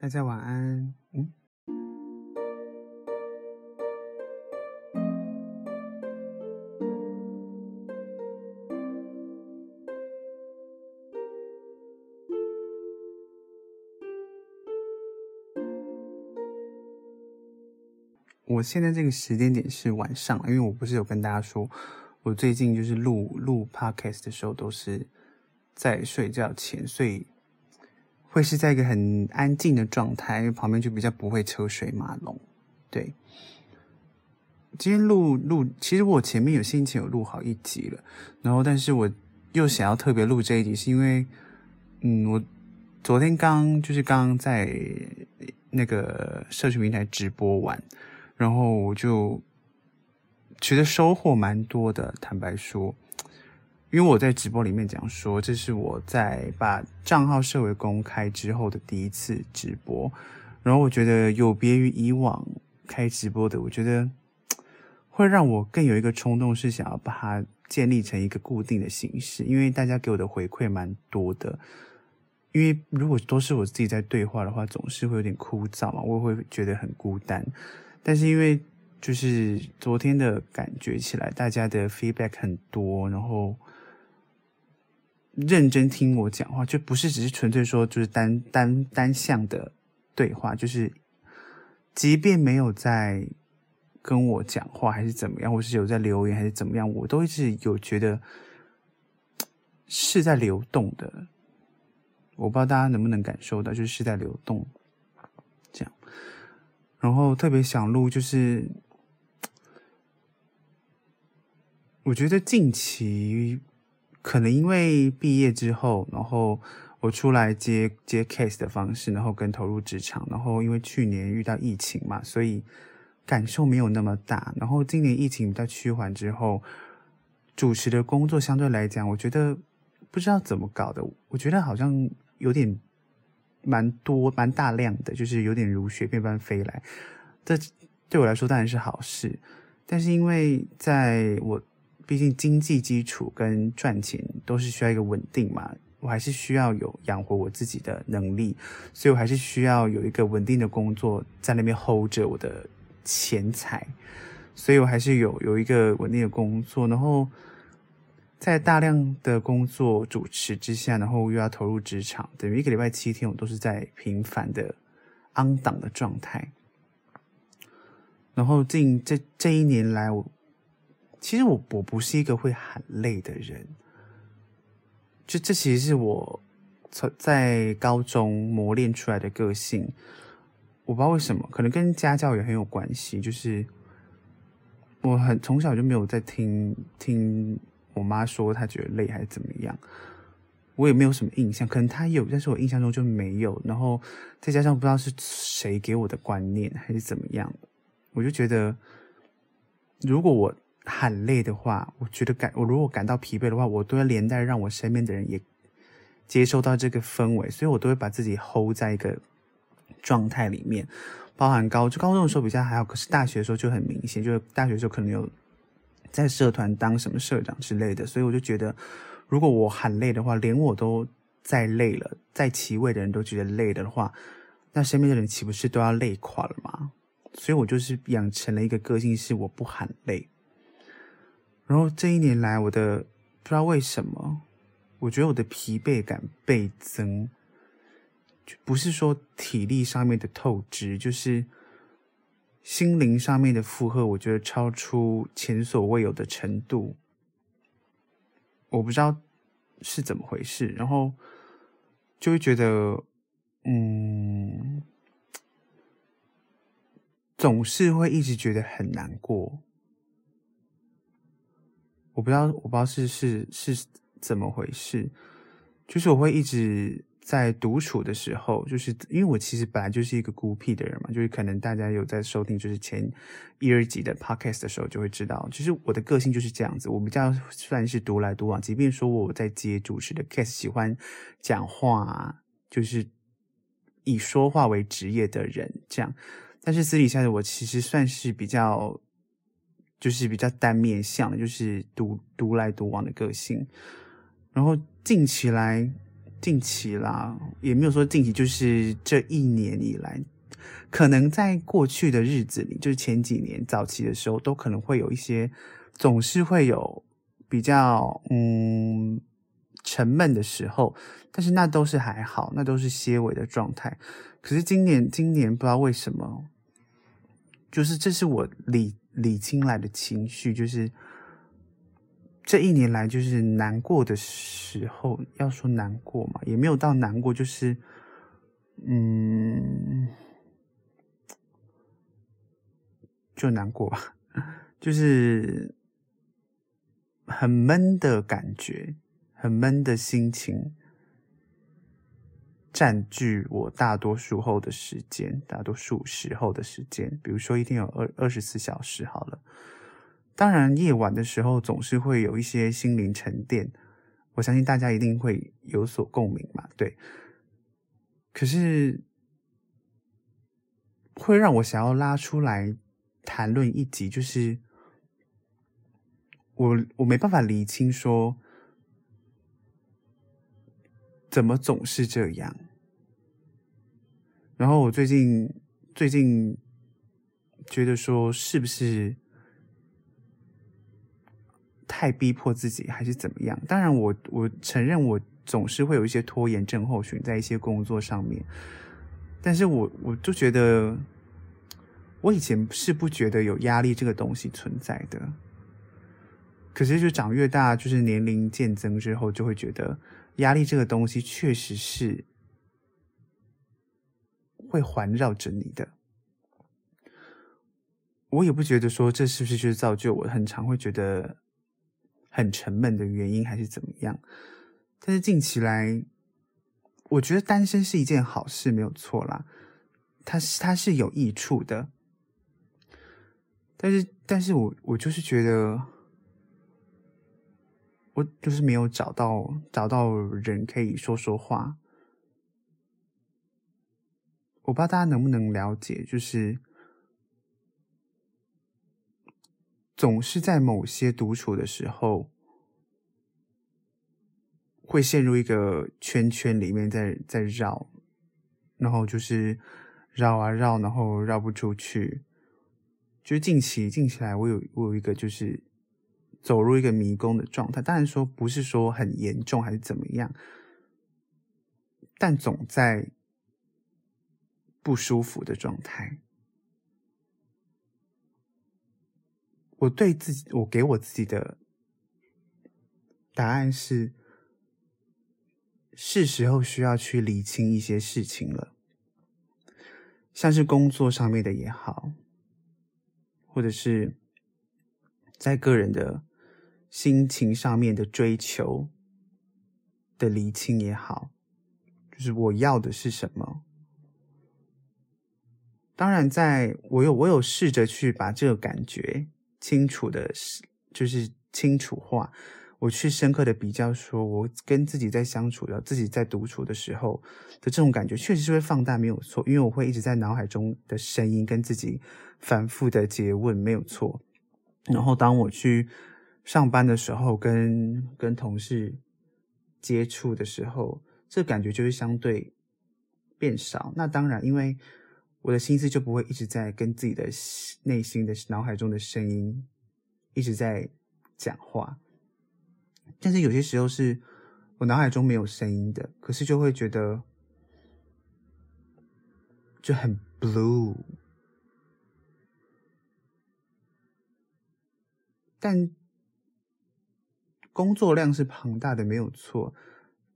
大家晚安。嗯，我现在这个时间点是晚上，因为我不是有跟大家说，我最近就是录录 podcast 的时候都是在睡觉前，所以。会是在一个很安静的状态，因为旁边就比较不会车水马龙。对，今天录录，其实我前面有心情有录好一集了，然后但是我又想要特别录这一集，是因为，嗯，我昨天刚就是刚刚在那个社群平台直播完，然后我就觉得收获蛮多的，坦白说。因为我在直播里面讲说，这是我在把账号设为公开之后的第一次直播，然后我觉得有别于以往开直播的，我觉得会让我更有一个冲动，是想要把它建立成一个固定的形式。因为大家给我的回馈蛮多的，因为如果都是我自己在对话的话，总是会有点枯燥嘛，我会觉得很孤单。但是因为就是昨天的感觉起来，大家的 feedback 很多，然后。认真听我讲话，就不是只是纯粹说就是单单单向的对话，就是即便没有在跟我讲话还是怎么样，或是有在留言还是怎么样，我都一直有觉得是在流动的。我不知道大家能不能感受到，就是是在流动这样。然后特别想录，就是我觉得近期。可能因为毕业之后，然后我出来接接 case 的方式，然后跟投入职场，然后因为去年遇到疫情嘛，所以感受没有那么大。然后今年疫情比较趋缓之后，主持的工作相对来讲，我觉得不知道怎么搞的，我觉得好像有点蛮多蛮大量的，就是有点如雪片般飞来。这对我来说当然是好事，但是因为在我。毕竟经济基础跟赚钱都是需要一个稳定嘛，我还是需要有养活我自己的能力，所以我还是需要有一个稳定的工作在那边 hold 着我的钱财，所以我还是有有一个稳定的工作，然后在大量的工作主持之下，然后又要投入职场，等于一个礼拜七天我都是在频繁的 on 档的状态，然后近这这一年来我。其实我我不是一个会喊累的人，就这其实是我从在高中磨练出来的个性。我不知道为什么，可能跟家教也很有关系。就是我很从小就没有在听听我妈说她觉得累还是怎么样，我也没有什么印象。可能她有，但是我印象中就没有。然后再加上不知道是谁给我的观念还是怎么样，我就觉得如果我。喊累的话，我觉得感我如果感到疲惫的话，我都要连带让我身边的人也接受到这个氛围，所以我都会把自己 hold 在一个状态里面。包含高就高中的时候比较还好，可是大学的时候就很明显，就是大学时候可能有在社团当什么社长之类的，所以我就觉得，如果我喊累的话，连我都在累了，在其位的人都觉得累的话，那身边的人岂不是都要累垮了吗？所以我就是养成了一个个性，是我不喊累。然后这一年来，我的不知道为什么，我觉得我的疲惫感倍增，就不是说体力上面的透支，就是心灵上面的负荷，我觉得超出前所未有的程度。我不知道是怎么回事，然后就会觉得，嗯，总是会一直觉得很难过。我不知道，我不知道是是是怎么回事，就是我会一直在独处的时候，就是因为我其实本来就是一个孤僻的人嘛，就是可能大家有在收听就是前一二集的 podcast 的时候，就会知道，其实我的个性就是这样子，我比较算是独来独往，即便说我在接主持的 case，喜欢讲话，就是以说话为职业的人这样，但是私底下的我其实算是比较。就是比较单面向的，就是独独来独往的个性。然后近期来，近期啦，也没有说近期，就是这一年以来，可能在过去的日子里，就是前几年早期的时候，都可能会有一些，总是会有比较嗯沉闷的时候，但是那都是还好，那都是些微的状态。可是今年，今年不知道为什么，就是这是我理理清来的情绪，就是。这一年来，就是难过的时候，要说难过嘛，也没有到难过，就是，嗯，就难过吧，就是很闷的感觉，很闷的心情，占据我大多数后的时间，大多数时候的时间，比如说一天有二二十四小时，好了。当然，夜晚的时候总是会有一些心灵沉淀，我相信大家一定会有所共鸣嘛。对，可是会让我想要拉出来谈论一集，就是我我没办法理清说，怎么总是这样。然后我最近最近觉得说，是不是？太逼迫自己还是怎么样？当然我，我承认我总是会有一些拖延症候群在一些工作上面，但是我我就觉得，我以前是不觉得有压力这个东西存在的，可是就长越大，就是年龄渐增之后，就会觉得压力这个东西确实是会环绕着你的。我也不觉得说这是不是就是造就我很常会觉得。很沉闷的原因还是怎么样？但是近期来，我觉得单身是一件好事，没有错啦。它是它是有益处的，但是但是我我就是觉得，我就是没有找到找到人可以说说话。我不知道大家能不能了解，就是。总是在某些独处的时候，会陷入一个圈圈里面在，在绕，然后就是绕啊绕，然后绕不出去。就是近期近期来，我有我有一个就是走入一个迷宫的状态。当然说不是说很严重还是怎么样，但总在不舒服的状态。我对自己，我给我自己的答案是：是时候需要去理清一些事情了，像是工作上面的也好，或者是在个人的心情上面的追求的理清也好，就是我要的是什么。当然，在我有我有试着去把这个感觉。清楚的，就是清楚化。我去深刻的比较，说我跟自己在相处的，自己在独处的时候的这种感觉，确实是会放大，没有错。因为我会一直在脑海中的声音跟自己反复的诘问，没有错。然后当我去上班的时候，跟跟同事接触的时候，这感觉就是相对变少。那当然，因为。我的心思就不会一直在跟自己的内心的脑海中的声音一直在讲话，但是有些时候是我脑海中没有声音的，可是就会觉得就很 blue。但工作量是庞大的，没有错，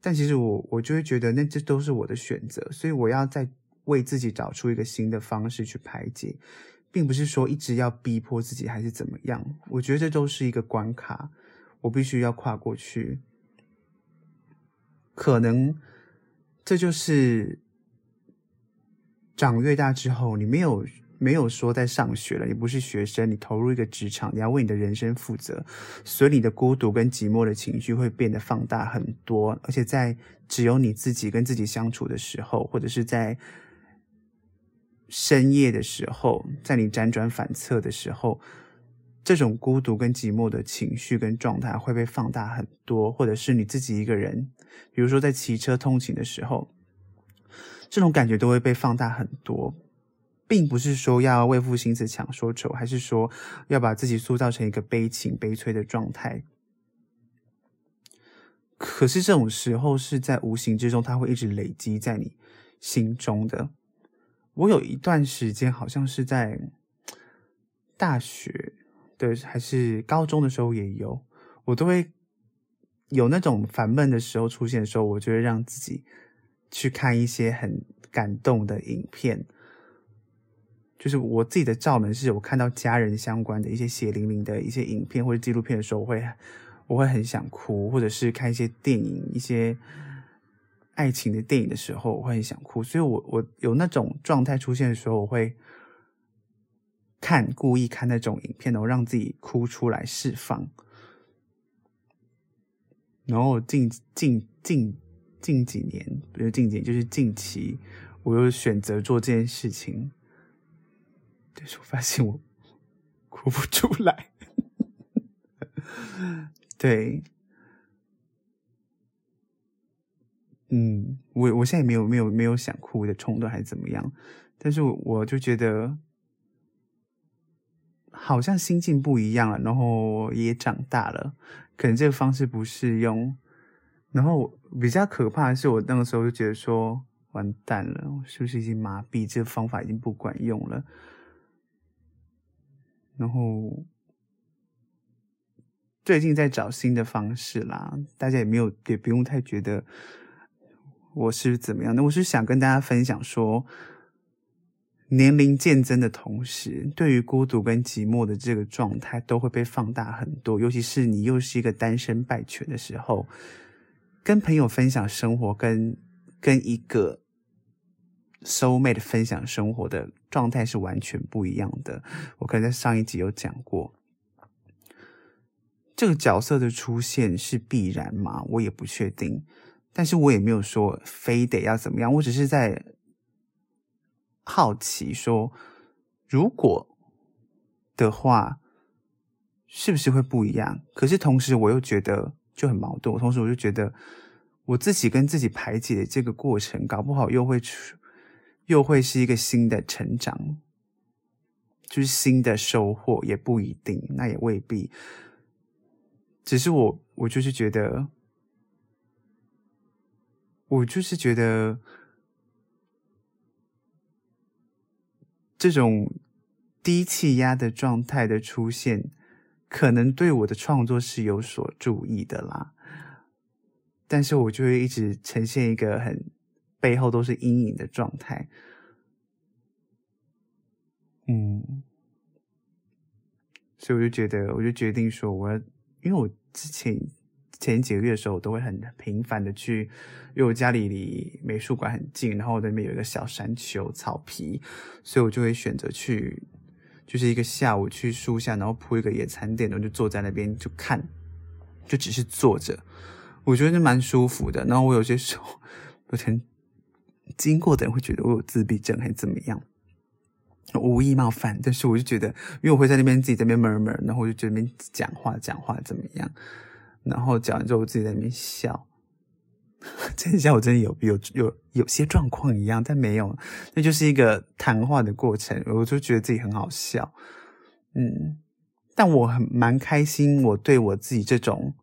但其实我我就会觉得那这都是我的选择，所以我要在。为自己找出一个新的方式去排解，并不是说一直要逼迫自己还是怎么样。我觉得这都是一个关卡，我必须要跨过去。可能这就是长越大之后，你没有没有说在上学了，你不是学生，你投入一个职场，你要为你的人生负责，所以你的孤独跟寂寞的情绪会变得放大很多。而且在只有你自己跟自己相处的时候，或者是在深夜的时候，在你辗转反侧的时候，这种孤独跟寂寞的情绪跟状态会被放大很多，或者是你自己一个人比如说在骑车通勤的时候，这种感觉都会被放大很多，并不是说要为赋新词强说愁，还是说要把自己塑造成一个悲情悲催的状态。可是这种时候是在无形之中，它会一直累积在你心中的。我有一段时间好像是在大学的还是高中的时候也有，我都会有那种烦闷的时候出现的时候，我就会让自己去看一些很感动的影片。就是我自己的罩门，是我看到家人相关的一些血淋淋的一些影片或者纪录片的时候，我会我会很想哭，或者是看一些电影一些。爱情的电影的时候，我会很想哭，所以我我有那种状态出现的时候，我会看故意看那种影片，然后让自己哭出来释放。然后近近近近几年，不是近几年，就是近期，我又选择做这件事情，但是我发现我 哭不出来，对。嗯，我我现在也没有没有没有想哭的冲动，还是怎么样？但是我我就觉得好像心境不一样了，然后也长大了，可能这个方式不适用。然后比较可怕的是，我那个时候就觉得说，完蛋了，是不是已经麻痹？这个方法已经不管用了。然后最近在找新的方式啦，大家也没有也不用太觉得。我是怎么样的？我是想跟大家分享说，年龄渐增的同时，对于孤独跟寂寞的这个状态都会被放大很多。尤其是你又是一个单身败犬的时候，跟朋友分享生活，跟跟一个 soulmate 分享生活的状态是完全不一样的。我可能在上一集有讲过，这个角色的出现是必然吗？我也不确定。但是我也没有说非得要怎么样，我只是在好奇说，如果的话，是不是会不一样？可是同时我又觉得就很矛盾，同时我就觉得我自己跟自己排解的这个过程，搞不好又会出，又会是一个新的成长，就是新的收获，也不一定，那也未必。只是我，我就是觉得。我就是觉得，这种低气压的状态的出现，可能对我的创作是有所注意的啦。但是我就会一直呈现一个很背后都是阴影的状态。嗯，所以我就觉得，我就决定说，我要，因为我之前。前几个月的时候，我都会很频繁的去，因为我家里离美术馆很近，然后那边有一个小山丘草皮，所以我就会选择去，就是一个下午去树下，然后铺一个野餐垫，然后就坐在那边就看，就只是坐着，我觉得蛮舒服的。然后我有些时候，有天经过的人会觉得我有自闭症还是怎么样，无意冒犯，但是我就觉得，因为我会在那边自己在那边闷闷然后我就觉得那边讲话讲话怎么样。然后讲完之后，我自己在那边笑，真的像我真的有有有有些状况一样，但没有，那就是一个谈话的过程，我就觉得自己很好笑，嗯，但我很蛮开心，我对我自己这种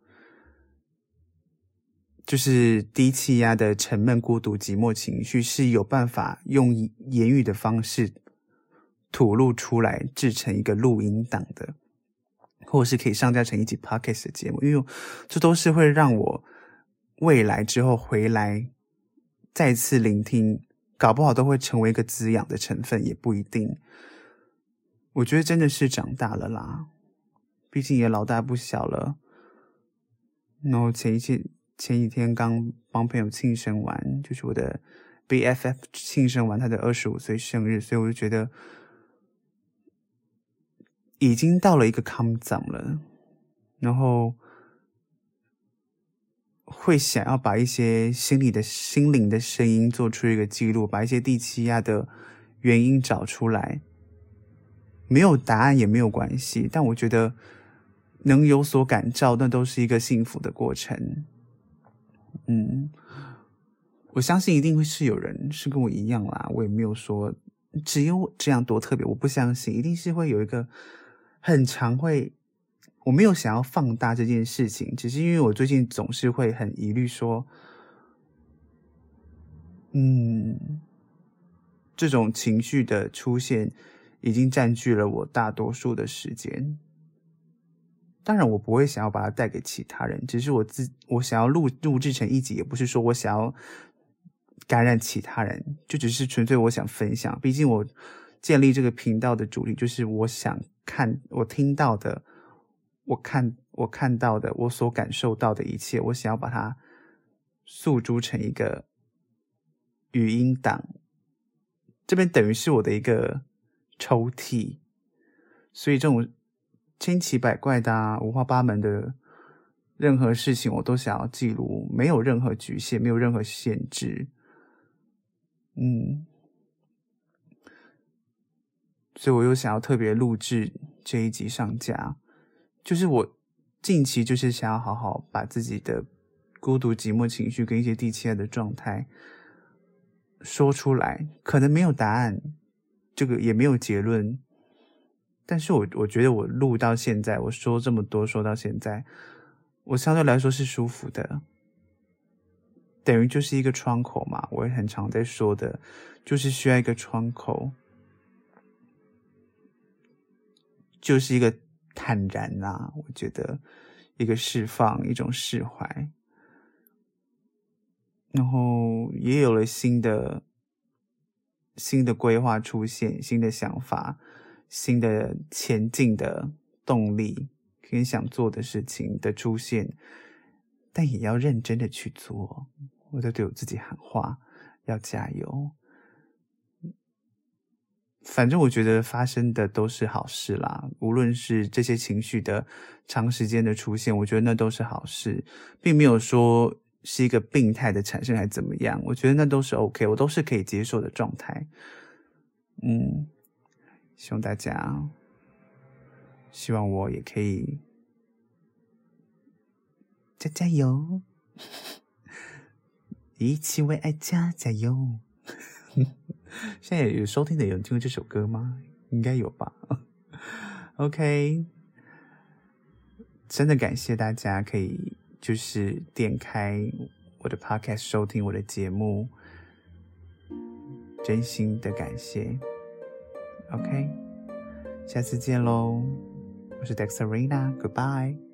就是低气压的沉闷、孤独、寂寞情绪是有办法用言语的方式吐露出来，制成一个录音档的。或者是可以上架成一集 podcast 的节目，因为这都是会让我未来之后回来再次聆听，搞不好都会成为一个滋养的成分，也不一定。我觉得真的是长大了啦，毕竟也老大不小了。然后前一些前几天刚帮朋友庆生完，就是我的 BFF 庆生完他的二十五岁生日，所以我就觉得。已经到了一个康长了，然后会想要把一些心里的心灵的声音做出一个记录，把一些低气压的原因找出来。没有答案也没有关系，但我觉得能有所感召，那都是一个幸福的过程。嗯，我相信一定会是有人是跟我一样啦。我也没有说只有这样多特别，我不相信，一定是会有一个很常会。我没有想要放大这件事情，只是因为我最近总是会很疑虑说，嗯，这种情绪的出现已经占据了我大多数的时间。当然，我不会想要把它带给其他人，只是我自我想要录录制成一集，也不是说我想要感染其他人，就只是纯粹我想分享。毕竟我建立这个频道的主力就是我想看我听到的。我看我看到的，我所感受到的一切，我想要把它诉诸成一个语音档。这边等于是我的一个抽屉，所以这种千奇百怪的啊、五花八门的任何事情，我都想要记录，没有任何局限，没有任何限制。嗯，所以我又想要特别录制这一集上架。就是我近期就是想要好好把自己的孤独寂寞情绪跟一些低气压的状态说出来，可能没有答案，这个也没有结论，但是我我觉得我录到现在，我说这么多说到现在，我相对来说是舒服的，等于就是一个窗口嘛，我也很常在说的，就是需要一个窗口，就是一个。坦然呐、啊，我觉得一个释放，一种释怀，然后也有了新的新的规划出现，新的想法，新的前进的动力，跟想做的事情的出现，但也要认真的去做。我在对我自己喊话，要加油。反正我觉得发生的都是好事啦，无论是这些情绪的长时间的出现，我觉得那都是好事，并没有说是一个病态的产生还怎么样，我觉得那都是 OK，我都是可以接受的状态。嗯，希望大家，希望我也可以加加油，一起为爱加加油。现在有收听的有人听过这首歌吗？应该有吧。OK，真的感谢大家可以就是点开我的 Podcast 收听我的节目，真心的感谢。OK，下次见喽，我是 Dexterina，Goodbye。